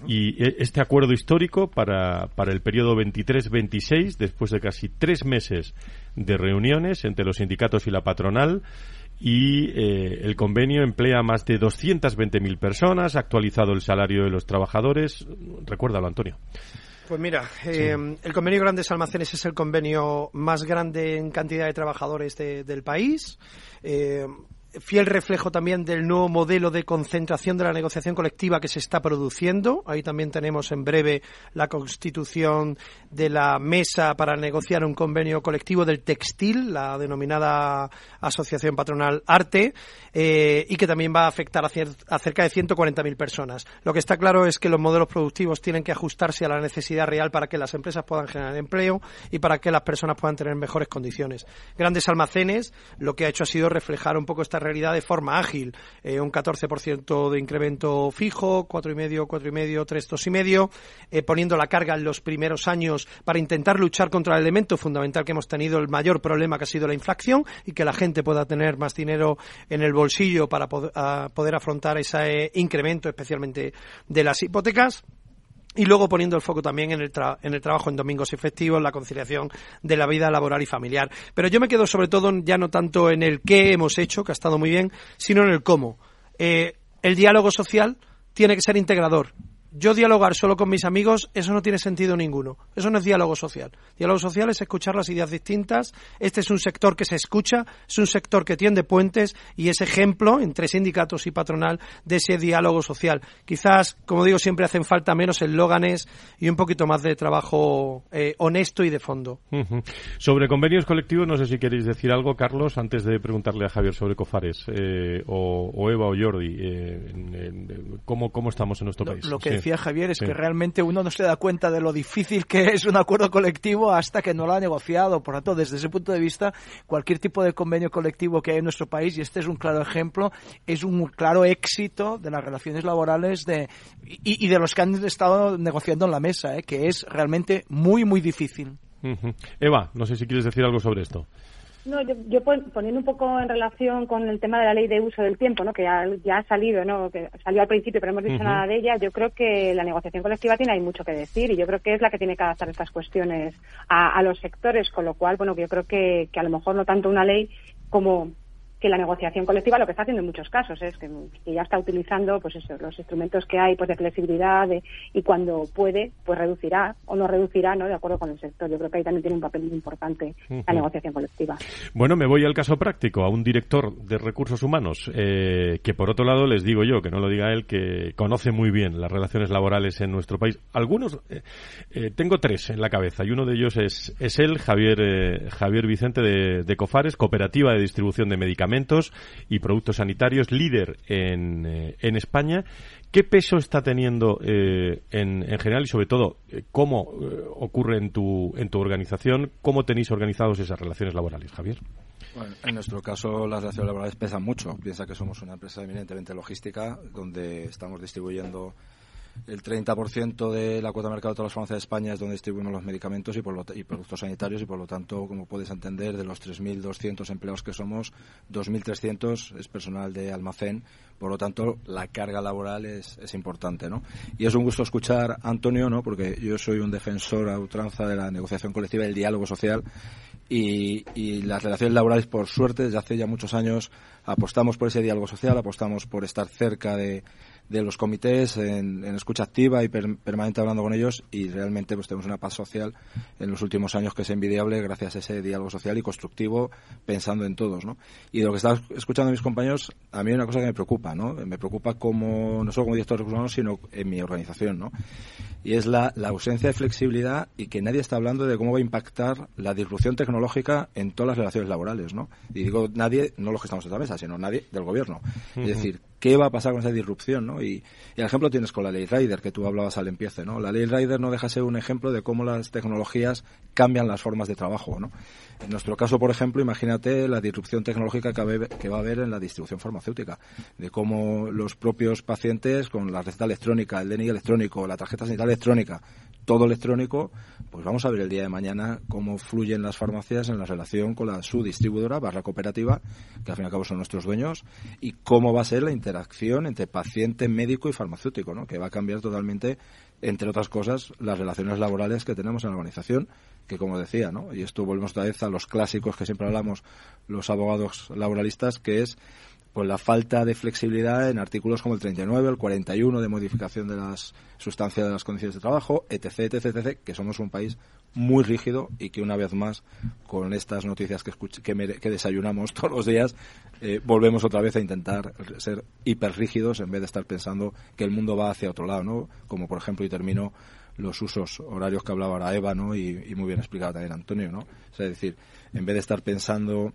Y e, este acuerdo histórico para, para el periodo 23-26, después de casi tres meses de reuniones entre los sindicatos y la patronal, y eh, el convenio emplea a más de 220.000 personas, ha actualizado el salario de los trabajadores. Recuérdalo, Antonio. Pues mira, eh, el convenio Grandes Almacenes es el convenio más grande en cantidad de trabajadores del país. Eh, fiel reflejo también del nuevo modelo de concentración de la negociación colectiva que se está produciendo. Ahí también tenemos en breve la constitución de la mesa para negociar un convenio colectivo del textil, la denominada Asociación Patronal Arte, eh, y que también va a afectar a, cerca de 140.000 personas. Lo que está claro es que los modelos productivos tienen que ajustarse a la necesidad real para que las empresas puedan generar empleo y para que las personas puedan tener mejores condiciones. Grandes almacenes lo que ha hecho ha sido reflejar un poco esta realidad de forma ágil. Eh, un 14% de incremento fijo, 4,5, 4,5, 3, 2,5, eh, poniendo la carga en los primeros años para intentar luchar contra el elemento fundamental que hemos tenido, el mayor problema que ha sido la inflación y que la gente pueda tener más dinero en el bolsillo para poder afrontar ese incremento, especialmente de las hipotecas. Y luego poniendo el foco también en el, en el trabajo en domingos y festivos, la conciliación de la vida laboral y familiar. Pero yo me quedo sobre todo ya no tanto en el qué hemos hecho, que ha estado muy bien, sino en el cómo. Eh, el diálogo social tiene que ser integrador yo dialogar solo con mis amigos, eso no tiene sentido ninguno. Eso no es diálogo social. Diálogo social es escuchar las ideas distintas. Este es un sector que se escucha, es un sector que tiende puentes y es ejemplo entre sindicatos y patronal de ese diálogo social. Quizás, como digo, siempre hacen falta menos eslóganes y un poquito más de trabajo eh, honesto y de fondo. Sobre convenios colectivos, no sé si queréis decir algo, Carlos, antes de preguntarle a Javier sobre Cofares, eh, o, Eva o Jordi, eh, ¿cómo, ¿cómo estamos en nuestro país? Lo que decía Javier es que realmente uno no se da cuenta de lo difícil que es un acuerdo colectivo hasta que no lo ha negociado. Por lo tanto, desde ese punto de vista, cualquier tipo de convenio colectivo que hay en nuestro país, y este es un claro ejemplo, es un claro éxito de las relaciones laborales de, y, de los que han estado negociando en la mesa, ¿eh? que es realmente muy, muy difícil. Eva, no sé si quieres decir algo sobre esto. No, yo, poniendo un poco en relación con el tema de la ley de uso del tiempo, ¿no? que ya, ha salido, ¿no? que salió al principio, pero no hemos dicho nada de ella, yo creo que la negociación colectiva tiene ahí mucho que decir y yo creo que es la que tiene que adaptar estas cuestiones a, los sectores, con lo cual, bueno, yo creo que, que a lo mejor no tanto una ley como que la negociación colectiva lo que está haciendo en muchos casos es que, ya está utilizando pues eso, los instrumentos que hay pues de flexibilidad y cuando puede pues reducirá o no reducirá no de acuerdo con el sector. Yo creo que ahí también tiene un papel muy importante la negociación colectiva. Bueno me voy al caso práctico a un director de recursos humanos eh, que por otro lado les digo yo que no lo diga él que conoce muy bien las relaciones laborales en nuestro país. Algunos eh, eh, tengo tres en la cabeza y uno de ellos es es él Javier Javier Vicente de, de Cofares cooperativa de distribución de medicamentos y productos sanitarios, líder en, eh, en España. ¿Qué peso está teniendo eh, en, en, general y sobre todo eh, cómo ocurre en tu, en tu organización? ¿Cómo tenéis organizados esas relaciones laborales, Javier? Bueno, en nuestro caso las relaciones laborales pesan mucho. Piensa que somos una empresa eminentemente logística donde estamos distribuyendo el 30% de la cuota de mercado de todas las farmacias de España es donde distribuimos los medicamentos y, por y productos sanitarios y por lo tanto, como puedes entender, de los 3.200 empleados que somos, 2.300 es personal de almacén. Por lo tanto, la carga laboral es, importante, ¿no? Y es un gusto escuchar a Antonio, ¿no? Porque yo soy un defensor a ultranza de la negociación colectiva y el diálogo social y, las relaciones laborales, por suerte, desde hace ya muchos años apostamos por ese diálogo social, apostamos por estar cerca de, de los comités en, escucha activa y permanente hablando con ellos y realmente pues tenemos una paz social en los últimos años que es envidiable gracias a ese diálogo social y constructivo pensando en todos, ¿no? Y de lo que estaba escuchando mis compañeros, a mí hay una cosa que me preocupa, ¿no? Me preocupa como, no solo como director de recursos humanos, sino en mi organización, ¿no? Y es la, la ausencia de flexibilidad y que nadie está hablando de cómo va a impactar la disrupción tecnológica en todas las relaciones laborales, ¿no? Y digo nadie, no los que estamos en esta mesa, sino nadie del gobierno. Es decir, qué va a pasar con esa disrupción, ¿no? Y, el ejemplo tienes con la ley Rider, que tú hablabas al empiece, ¿no? La ley Rider no deja de ser un ejemplo de cómo las tecnologías cambian las formas de trabajo, ¿no? En nuestro caso, por ejemplo, imagínate la disrupción tecnológica que va a haber en la distribución farmacéutica, de cómo los propios pacientes con la receta electrónica, el DNI electrónico, la tarjeta sanitaria electrónica, todo electrónico, pues vamos a ver el día de mañana cómo fluyen las farmacias en la relación con la su distribuidora barra cooperativa, que al fin y al cabo son nuestros dueños, y cómo va a ser la interacción entre paciente, médico y farmacéutico, ¿no? que va a cambiar totalmente, entre otras cosas, las relaciones laborales que tenemos en la organización, que como decía, ¿no? y esto volvemos otra vez a los clásicos que siempre hablamos los abogados laboralistas, que es pues la falta de flexibilidad en artículos como el 39, el 41 de modificación de las sustancias de las condiciones de trabajo, etc, etc, etc, que somos un país muy rígido y que una vez más con estas noticias que, que, desayunamos [laughs] todos los días eh, volvemos otra vez a intentar ser hiper rígidos en vez de estar pensando que el mundo va hacia otro lado, ¿no? Como por ejemplo y termino los usos horarios que hablaba ahora Eva, ¿no? Y muy bien explicado también Antonio, ¿no? es decir, en vez de estar pensando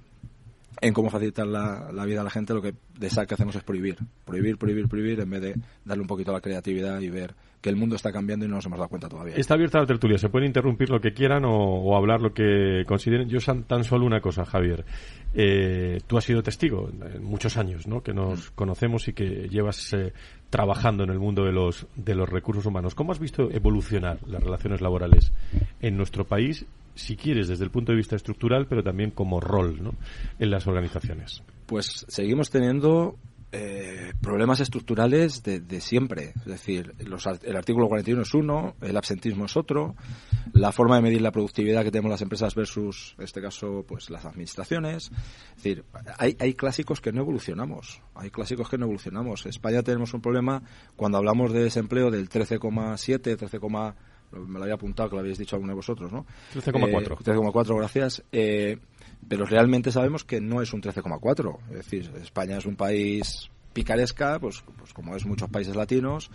en cómo facilitar la, vida a la gente, lo que de SAC hacemos es prohibir. Prohibir, prohibir, prohibir, en vez de darle un poquito a la creatividad y ver que el mundo está cambiando y no nos hemos dado cuenta todavía. Está abierta la tertulia, se pueden interrumpir lo que quieran o, hablar lo que consideren. Yo tan solo una cosa, Javier. Eh, tú has sido testigo en muchos años, ¿no? Que nos mm. conocemos y que llevas eh, trabajando en el mundo de los, de los recursos humanos. ¿Cómo has visto evolucionar las relaciones laborales en nuestro país si quieres, desde el punto de vista estructural, pero también como rol ¿no? en las organizaciones? Pues seguimos teniendo Eh, problemas estructurales de, de, siempre. Es decir, los, el artículo 41 es uno, el absentismo es otro, la forma de medir la productividad que tenemos las empresas versus, en este caso, pues las administraciones. Es decir, hay, hay clásicos que no evolucionamos. Hay clásicos que no evolucionamos. En España tenemos un problema cuando hablamos de desempleo del 13,7, 13, me lo había apuntado que lo habéis dicho alguno de vosotros, ¿no? 13,4. Eh, 13,4, gracias. Eh, pero realmente sabemos que no es un 13,4. Es decir, España es un país picaresca, pues, pues como es muchos países latinos,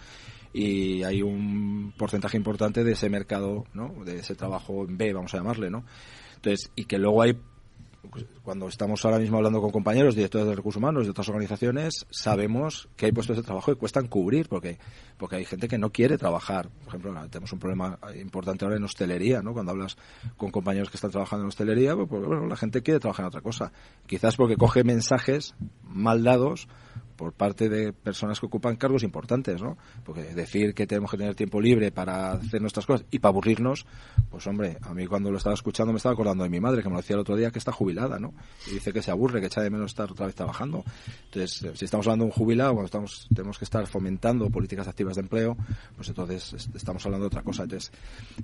y hay un porcentaje importante de ese mercado, ¿no? De ese trabajo en B, vamos a llamarle, ¿no? Entonces, y que luego hay cuando estamos ahora mismo hablando con compañeros, directores de recursos humanos de otras organizaciones, sabemos que hay puestos de trabajo que cuestan cubrir porque porque hay gente que no quiere trabajar. Por ejemplo, tenemos un problema importante ahora en hostelería, ¿no? Cuando hablas con compañeros que están trabajando en hostelería, pues, pues bueno, la gente quiere trabajar en otra cosa. Quizás porque coge mensajes mal dados por parte de personas que ocupan cargos importantes, ¿no? Porque decir que tenemos que tener tiempo libre para hacer nuestras cosas y para aburrirnos, pues hombre, a mí cuando lo estaba escuchando me estaba acordando de mi madre, que me lo decía el otro día que está jubilada, ¿no? Y dice que se aburre, que echa de menos estar otra vez trabajando. Entonces, si estamos hablando de un jubilado, cuando estamos, tenemos que estar fomentando políticas activas de empleo, pues entonces estamos hablando de otra cosa. Entonces,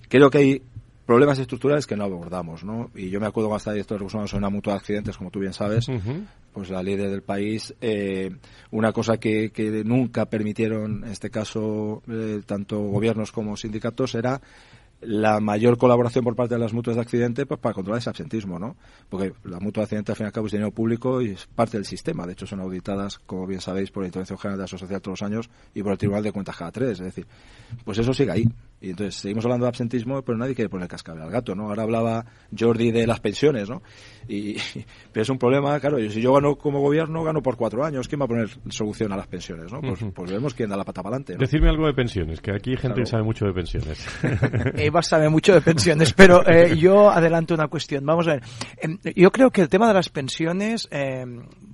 creo que hay problemas estructurales que no abordamos, ¿no? Y yo me acuerdo cuando estaba director de recursos humanos en una mutua de accidentes, como tú bien sabes, pues la líder del país, eh, una cosa que, que, nunca permitieron, en este caso, eh, tanto gobiernos como sindicatos, era la mayor colaboración por parte de las mutuas de accidente pues para controlar ese absentismo, ¿no? Porque la mutua de accidente al fin y al cabo es dinero público y es parte del sistema. De hecho, son auditadas, como bien sabéis, por la Intervención General de la Sociedad todos los años y por el Tribunal de Cuentas cada tres. Es decir, pues eso sigue ahí. Y entonces seguimos hablando de absentismo, pero nadie quiere poner cascabel al gato, ¿no? Ahora hablaba Jordi de las pensiones, ¿no? Y, [laughs] pero es un problema, claro, si yo gano como gobierno, gano por cuatro años. ¿Quién va a poner solución a las pensiones, no? Pues, pues vemos quién da la pata para adelante. ¿no? Decirme algo de pensiones, que aquí hay gente que sabe mucho de pensiones. [laughs] Eva sabe mucho de pensiones, pero eh, yo adelanto una cuestión. Vamos a ver. Em, yo creo que el tema de las pensiones, eh,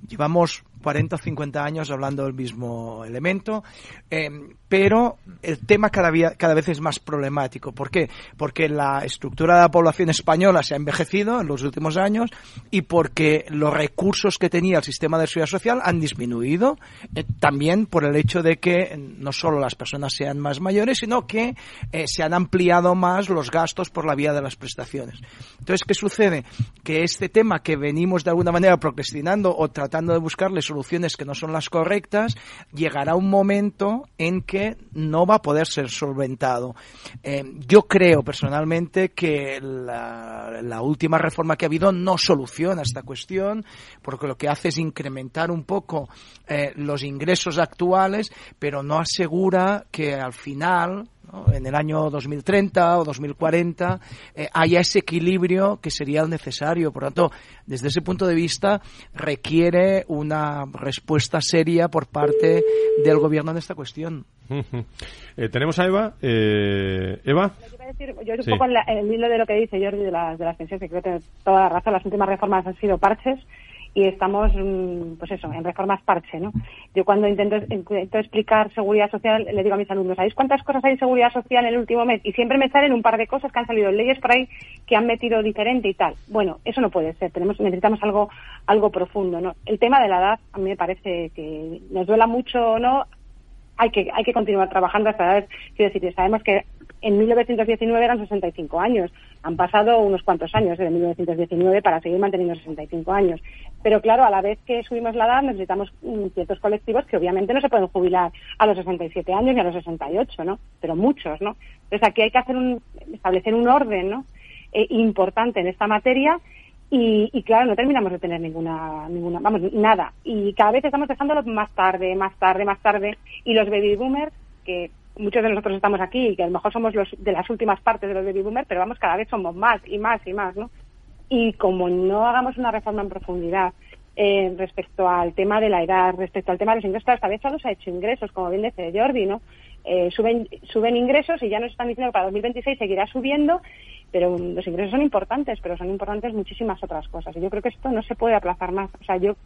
llevamos 40 o 50 años hablando del mismo elemento, eh, pero el tema cada, vía, cada vez es más problemático. ¿Por qué? Porque la estructura de la población española se ha envejecido en los últimos años y porque los recursos que tenía el sistema de seguridad social han disminuido, eh, también por el hecho de que no solo las personas sean más mayores, sino que eh, se han ampliado más los gastos por la vía de las prestaciones. Entonces, ¿qué sucede? Que este tema que venimos de alguna manera procrastinando o tratando de buscarle soluciones que no son las correctas, llegará un momento en que no va a poder ser solventado. Eh, yo creo personalmente que la, última reforma que ha habido no soluciona esta cuestión, porque lo que hace es incrementar un poco eh, los ingresos actuales, pero no asegura que al final en el año 2030 o 2040 eh, haya ese equilibrio que sería el necesario. Por lo tanto, desde ese punto de vista, requiere una respuesta seria por parte del gobierno en esta cuestión. [laughs] eh, Tenemos a Eva. Eh, Eva. yo un poco en el hilo de lo que dice Jordi de las, de las pensiones, que creo que tiene toda la razón. Las últimas reformas han sido parches y estamos, mm, pues eso, en reformas parche, ¿no? Yo cuando intento, explicar seguridad social, le digo a mis alumnos, ¿sabéis cuántas cosas hay en seguridad social en el último mes? Y siempre me salen un par de cosas que han salido leyes por ahí que han metido diferente y tal. Bueno, eso no puede ser, tenemos, necesitamos algo, algo profundo, ¿no? El tema de la edad, a mí me parece que nos duela mucho, ¿no? Hay que, hay que continuar trabajando hasta la edad. Quiero decir, sabemos que en 1919 eran 65 años. Han pasado unos cuantos años desde 1919 para seguir manteniendo 65 años. Pero claro, a la vez que subimos la edad necesitamos ciertos colectivos que obviamente no se pueden jubilar a los 67 años ni a los 68, ¿no? Pero muchos, ¿no? Entonces aquí hay que hacer un, establecer un orden, ¿no? Eh, importante en esta materia y, y, claro, no terminamos de tener ninguna, ninguna, vamos, nada. Y cada vez estamos dejándolo más tarde, más tarde, más tarde. Y los baby boomers, que muchos de nosotros estamos aquí y que a lo mejor somos los de las últimas partes de los baby boomers, pero vamos, cada vez somos más y más y más, ¿no? Y como no hagamos una reforma en profundidad eh, respecto al tema de la edad, respecto al tema de los ingresos, esta vez solo se ha hecho ingresos, como bien dice Jordi, ¿no? Eh, suben, suben ingresos y ya nos están diciendo que para 2026 seguirá subiendo pero los ingresos son importantes, pero son importantes muchísimas otras cosas. Y yo creo que esto no se puede aplazar más. O sea, yo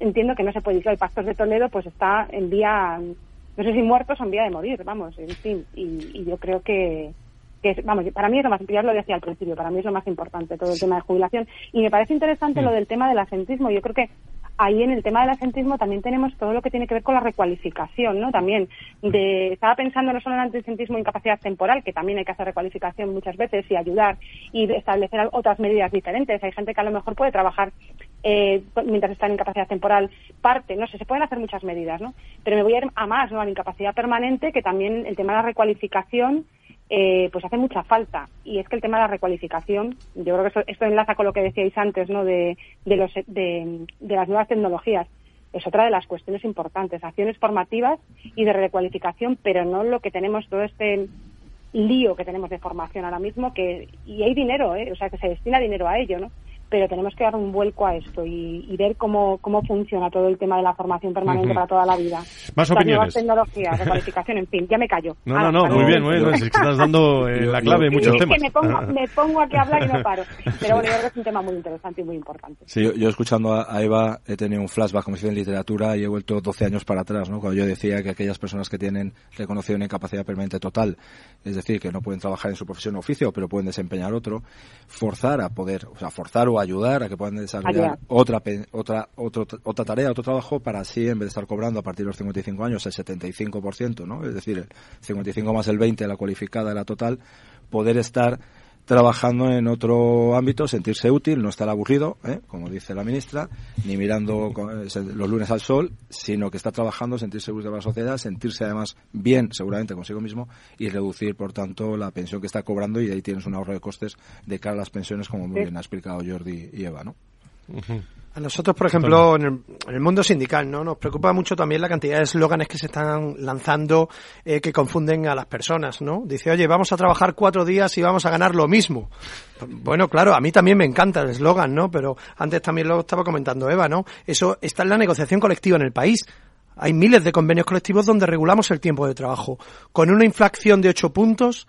entiendo que no se puede ir. El Pactos de Toledo pues está en vía, no sé si muertos o en vía de morir, vamos, en fin. Y, yo creo que, que vamos, para mí es lo más, ya lo decía al principio, para mí es lo más importante todo el tema de jubilación. Y me parece interesante lo del tema del asentismo. Yo creo que ahí en el tema del asentismo también tenemos todo lo que tiene que ver con la recualificación, ¿no? También de, estaba pensando no solo en el asentismo incapacidad temporal, que también hay que hacer recualificación muchas veces y ayudar y establecer otras medidas diferentes. Hay gente que a lo mejor puede trabajar eh, mientras está en incapacidad temporal parte, no sé, se pueden hacer muchas medidas, ¿no? Pero me voy a ir a más, ¿no? A la incapacidad permanente, que también el tema de la recualificación eh, pues hace mucha falta. Y es que el tema de la recualificación, yo creo que esto, enlaza con lo que decíais antes, ¿no? De, de, los, de, las nuevas tecnologías. Es otra de las cuestiones importantes, acciones formativas y de recualificación, pero no lo que tenemos todo este lío que tenemos de formación ahora mismo, que y hay dinero, ¿eh? o sea, que se destina dinero a ello, ¿no? Pero tenemos que dar un vuelco a esto y, ver cómo, cómo funciona todo el tema de la formación permanente para toda la vida. Más Las opiniones. nuevas tecnologías, de cualificación, en fin, ya me callo. No, no, no, muy bien, muy bien. Es que estás dando eh, [laughs] la clave de muchos es temas. que me pongo, me pongo aquí a hablar y no paro. [laughs] Pero bueno, yo creo que es un tema muy interesante y muy importante. Sí, yo, yo escuchando a, a Eva he tenido un flashback, como se dice en literatura, y he vuelto 12 años para atrás, ¿no? Cuando yo decía que aquellas personas que tienen reconocida una incapacidad permanente total, es decir, que no pueden trabajar en su profesión o oficio, pero pueden desempeñar otro, forzar a poder, o sea, forzar o ayudar a que puedan desarrollar otra, otra, otro- otra tarea, otro trabajo, para así, en vez de estar cobrando a partir de los 55 años el 75%, ¿no? Es decir, el 55 más el 20 de la cualificada de la total, poder estar trabajando en otro ámbito, sentirse útil, no estar aburrido, ¿eh? como dice la ministra, ni mirando eh, los lunes al sol, sino que está trabajando, sentirse útil para la sociedad, sentirse además bien, seguramente consigo mismo, y reducir, por tanto, la pensión que está cobrando y ahí tienes un ahorro de costes de cara a las pensiones, como muy Sí. bien ha explicado Jordi y Eva, ¿no? A nosotros, por ejemplo, en el, en el mundo sindical, ¿no? Nos preocupa mucho también la cantidad de eslóganes que se están lanzando eh, que confunden a las personas, ¿no? Dice, oye, vamos a trabajar cuatro días y vamos a ganar lo mismo. Bueno, claro, a mí también me encanta el eslogan, ¿no? Pero antes también lo estaba comentando Eva, ¿no? Eso está en la negociación colectiva en el país. Hay miles de convenios colectivos donde regulamos el tiempo de trabajo. Con una inflación de ocho puntos,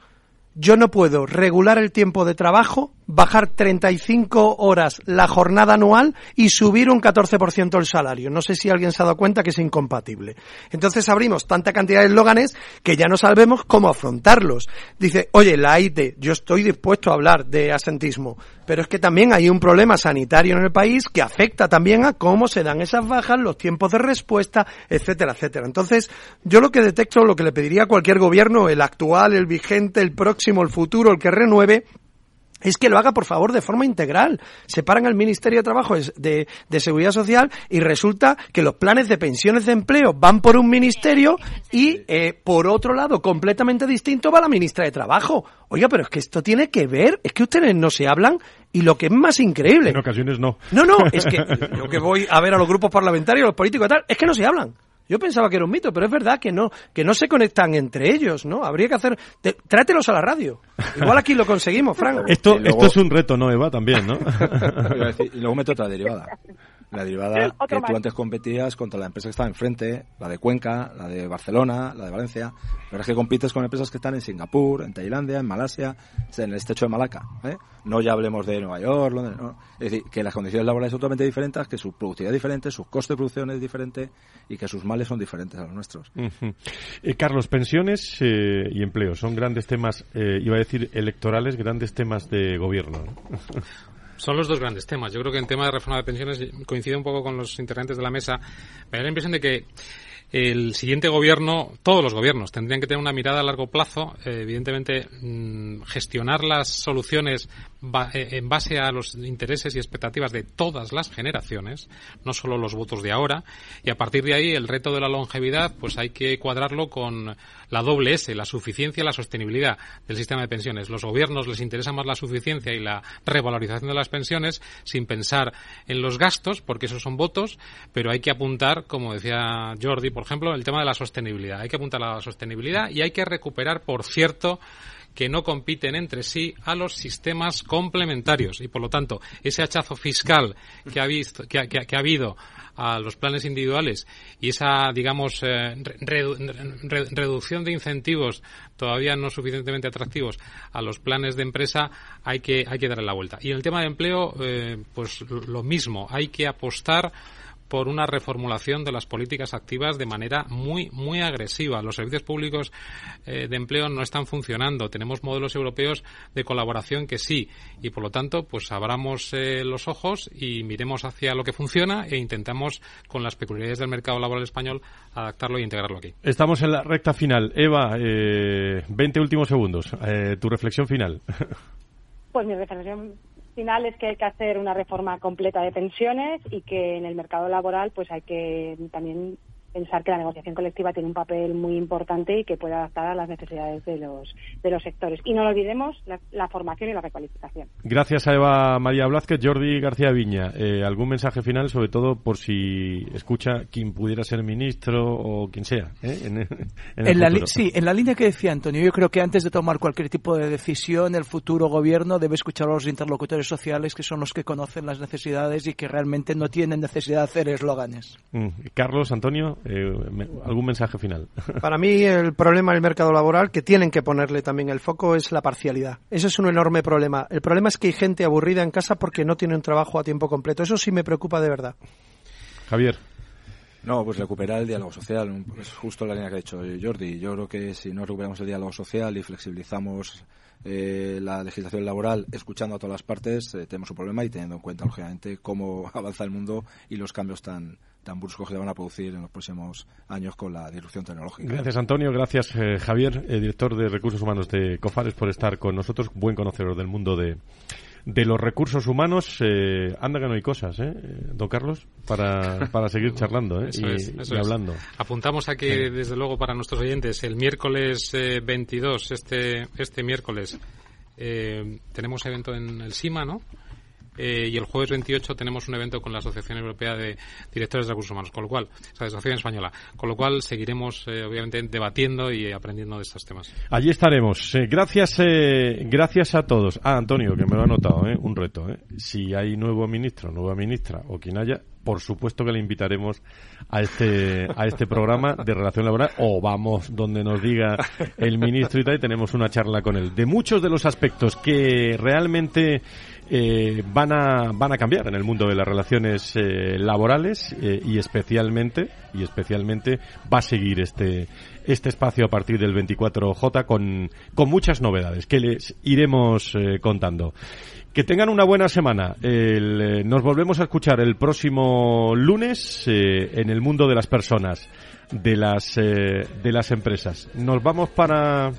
yo no puedo regular el tiempo de trabajo, bajar 35 horas la jornada anual y subir un 14% el salario. No sé si alguien se ha dado cuenta que es incompatible. Entonces abrimos tanta cantidad de eslóganes que ya no sabemos cómo afrontarlos. Dice, oye, la AIT, yo estoy dispuesto a hablar de asentismo, pero es que también hay un problema sanitario en el país que afecta también a cómo se dan esas bajas, los tiempos de respuesta, etcétera, etcétera. Entonces, yo lo que detecto, lo que le pediría a cualquier gobierno, el actual, el vigente, el próximo, el futuro, el que renueve, es que lo haga, por favor, de forma integral. Separan al Ministerio de Trabajo de, de Seguridad Social y resulta que los planes de pensiones de empleo van por un ministerio y, eh, por otro lado, completamente distinto, va la ministra de Trabajo. Oiga, pero es que esto tiene que ver, es que ustedes no se hablan y lo que es más increíble. En ocasiones no. No, no, [laughs] es que yo que voy a ver a los grupos parlamentarios, los políticos y tal, es que no se hablan. Yo pensaba que era un mito, pero es verdad que no, que no se conectan entre ellos, ¿no? Habría que hacer, te- trátelos a la radio. Igual aquí lo conseguimos, Frank. Esto, luego- esto es un reto, ¿no, Eva? También, ¿no? [laughs] Y luego meto otra derivada. La derivada que más. tú antes competías contra la empresa que estaba enfrente, la de Cuenca, la de Barcelona, la de Valencia. Pero es que compites con empresas que están en Singapur, en Tailandia, en Malasia, en el estrecho de Malaca. ¿eh? No ya hablemos de Nueva York, Londres, no. Es decir, que las condiciones laborales son totalmente diferentes, que su productividad es diferente, su coste de producción es diferente y que sus males son diferentes a los nuestros. Eh, Carlos, pensiones eh, y empleo son grandes temas, eh, iba a decir electorales, grandes temas de gobierno. [laughs] Son los dos grandes temas. Yo creo que en tema de reforma de pensiones coincide un poco con los integrantes de la mesa. Me da la impresión de que el siguiente gobierno, todos los gobiernos, tendrían que tener una mirada a largo plazo, eh, evidentemente mm, gestionar las soluciones eh, en base a los intereses y expectativas de todas las generaciones, no solo los votos de ahora, y a partir de ahí el reto de la longevidad, pues hay que cuadrarlo con la doble S, la suficiencia y la sostenibilidad del sistema de pensiones. Los gobiernos les interesa más la suficiencia y la revalorización de las pensiones sin pensar en los gastos, porque esos son votos, pero hay que apuntar, como decía Jordi, por ejemplo, el tema de la sostenibilidad. Hay que apuntar a la sostenibilidad y hay que recuperar, por cierto, que no compiten entre sí a los sistemas complementarios y por lo tanto ese hachazo fiscal que ha visto que que ha habido a los planes individuales y esa digamos eh, re- redu- re- reducción de incentivos todavía no suficientemente atractivos a los planes de empresa hay que hay que darle la vuelta. Y en el tema de empleo eh, pues lo mismo hay que apostar por una reformulación de las políticas activas de manera muy, muy agresiva. Los servicios públicos eh, de empleo no están funcionando. Tenemos modelos europeos de colaboración que sí. Y por lo tanto, pues abramos eh, los ojos y miremos hacia lo que funciona e intentamos, con las peculiaridades del mercado laboral español, adaptarlo e integrarlo aquí. Estamos en la recta final. Eva, eh, 20 últimos segundos. Eh, tu reflexión final. Pues mi reflexión final es que hay que hacer una reforma completa de pensiones y que en el mercado laboral pues hay que también pensar que la negociación colectiva tiene un papel muy importante y que puede adaptar a las necesidades de los, de los sectores. Y no lo olvidemos, la, formación y la recualificación. Gracias a Eva María Blázquez, Jordi García Viña. Eh, ¿Algún mensaje final, sobre todo por si escucha quien pudiera ser ministro o quien sea? Eh, en, la sí, en la línea que decía Antonio, yo creo que antes de tomar cualquier tipo de decisión, el futuro gobierno debe escuchar a los interlocutores sociales que son los que conocen las necesidades y que realmente no tienen necesidad de hacer eslóganes. Mm. Carlos, Antonio, eh, ¿Algún mensaje final? [laughs] Para mí el problema del mercado laboral, que tienen que ponerle también el foco, es la parcialidad. Ese es un enorme problema. El problema es que hay gente aburrida en casa porque no tiene un trabajo a tiempo completo. Eso sí me preocupa de verdad. Javier. No, pues recuperar el diálogo social, es justo la línea que ha dicho Jordi. Yo creo que si no recuperamos el diálogo social y flexibilizamos eh, la legislación laboral escuchando a todas las partes, eh, tenemos un problema y teniendo en cuenta, lógicamente, cómo [laughs] avanza el mundo y los cambios tan, tan bruscos que van a producir en los próximos años con la disrupción tecnológica. Gracias, Antonio. Gracias, eh, Javier, director de Recursos Humanos de COFARES, por estar con nosotros. Buen conocedor del mundo de, de los recursos humanos, eh, anda que no hay cosas, ¿eh? Don Carlos, para, para seguir [laughs] charlando ¿eh? y, hablando. Apuntamos aquí, desde luego, para nuestros oyentes, el miércoles 22, eh, este, este miércoles, eh, tenemos evento en el SIMA, ¿no? Eh, y el jueves 28 tenemos un evento con la Asociación Europea de Directores de Recursos Humanos, con lo cual, esa Asociación Española, con lo cual seguiremos, eh, obviamente, debatiendo y aprendiendo de estos temas. Allí estaremos. Eh, gracias, gracias a todos. Ah, Antonio, que me lo ha notado, un reto. Si hay nuevo ministro, nueva ministra o quien haya, por supuesto que le invitaremos a este a este programa de relación laboral o vamos donde nos diga el ministro y tal y tenemos una charla con él de muchos de los aspectos que realmente eh, van, a, van a cambiar en el mundo de las relaciones eh, laborales eh, y especialmente y especialmente va a seguir este este espacio a partir del 24J con, con muchas novedades que les iremos contando. Que tengan una buena semana. nos volvemos a escuchar el próximo lunes en el mundo de las personas, de las, de las empresas. Nos vamos para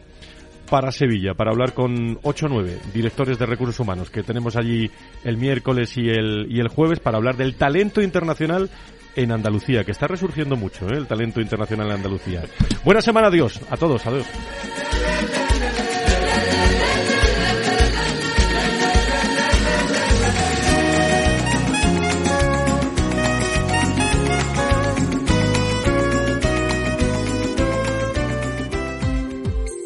para Sevilla para hablar con 8 o 9 directores de recursos humanos que tenemos allí el miércoles y el, y el jueves para hablar del talento internacional en Andalucía, que está resurgiendo mucho, ¿eh? el talento internacional en Andalucía. Buena semana, adiós. A todos, adiós.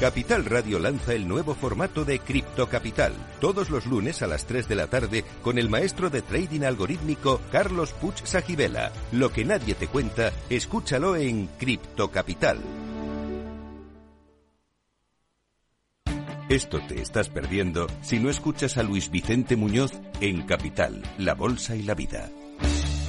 Capital Radio lanza el nuevo formato de Cripto Capital, todos los lunes a las 3 de la tarde con el maestro de trading algorítmico Carlos Puch Sajibela. Lo que nadie te cuenta, escúchalo en Cripto Capital. Esto te estás perdiendo si no escuchas a Luis Vicente Muñoz en Capital, La Bolsa y la Vida.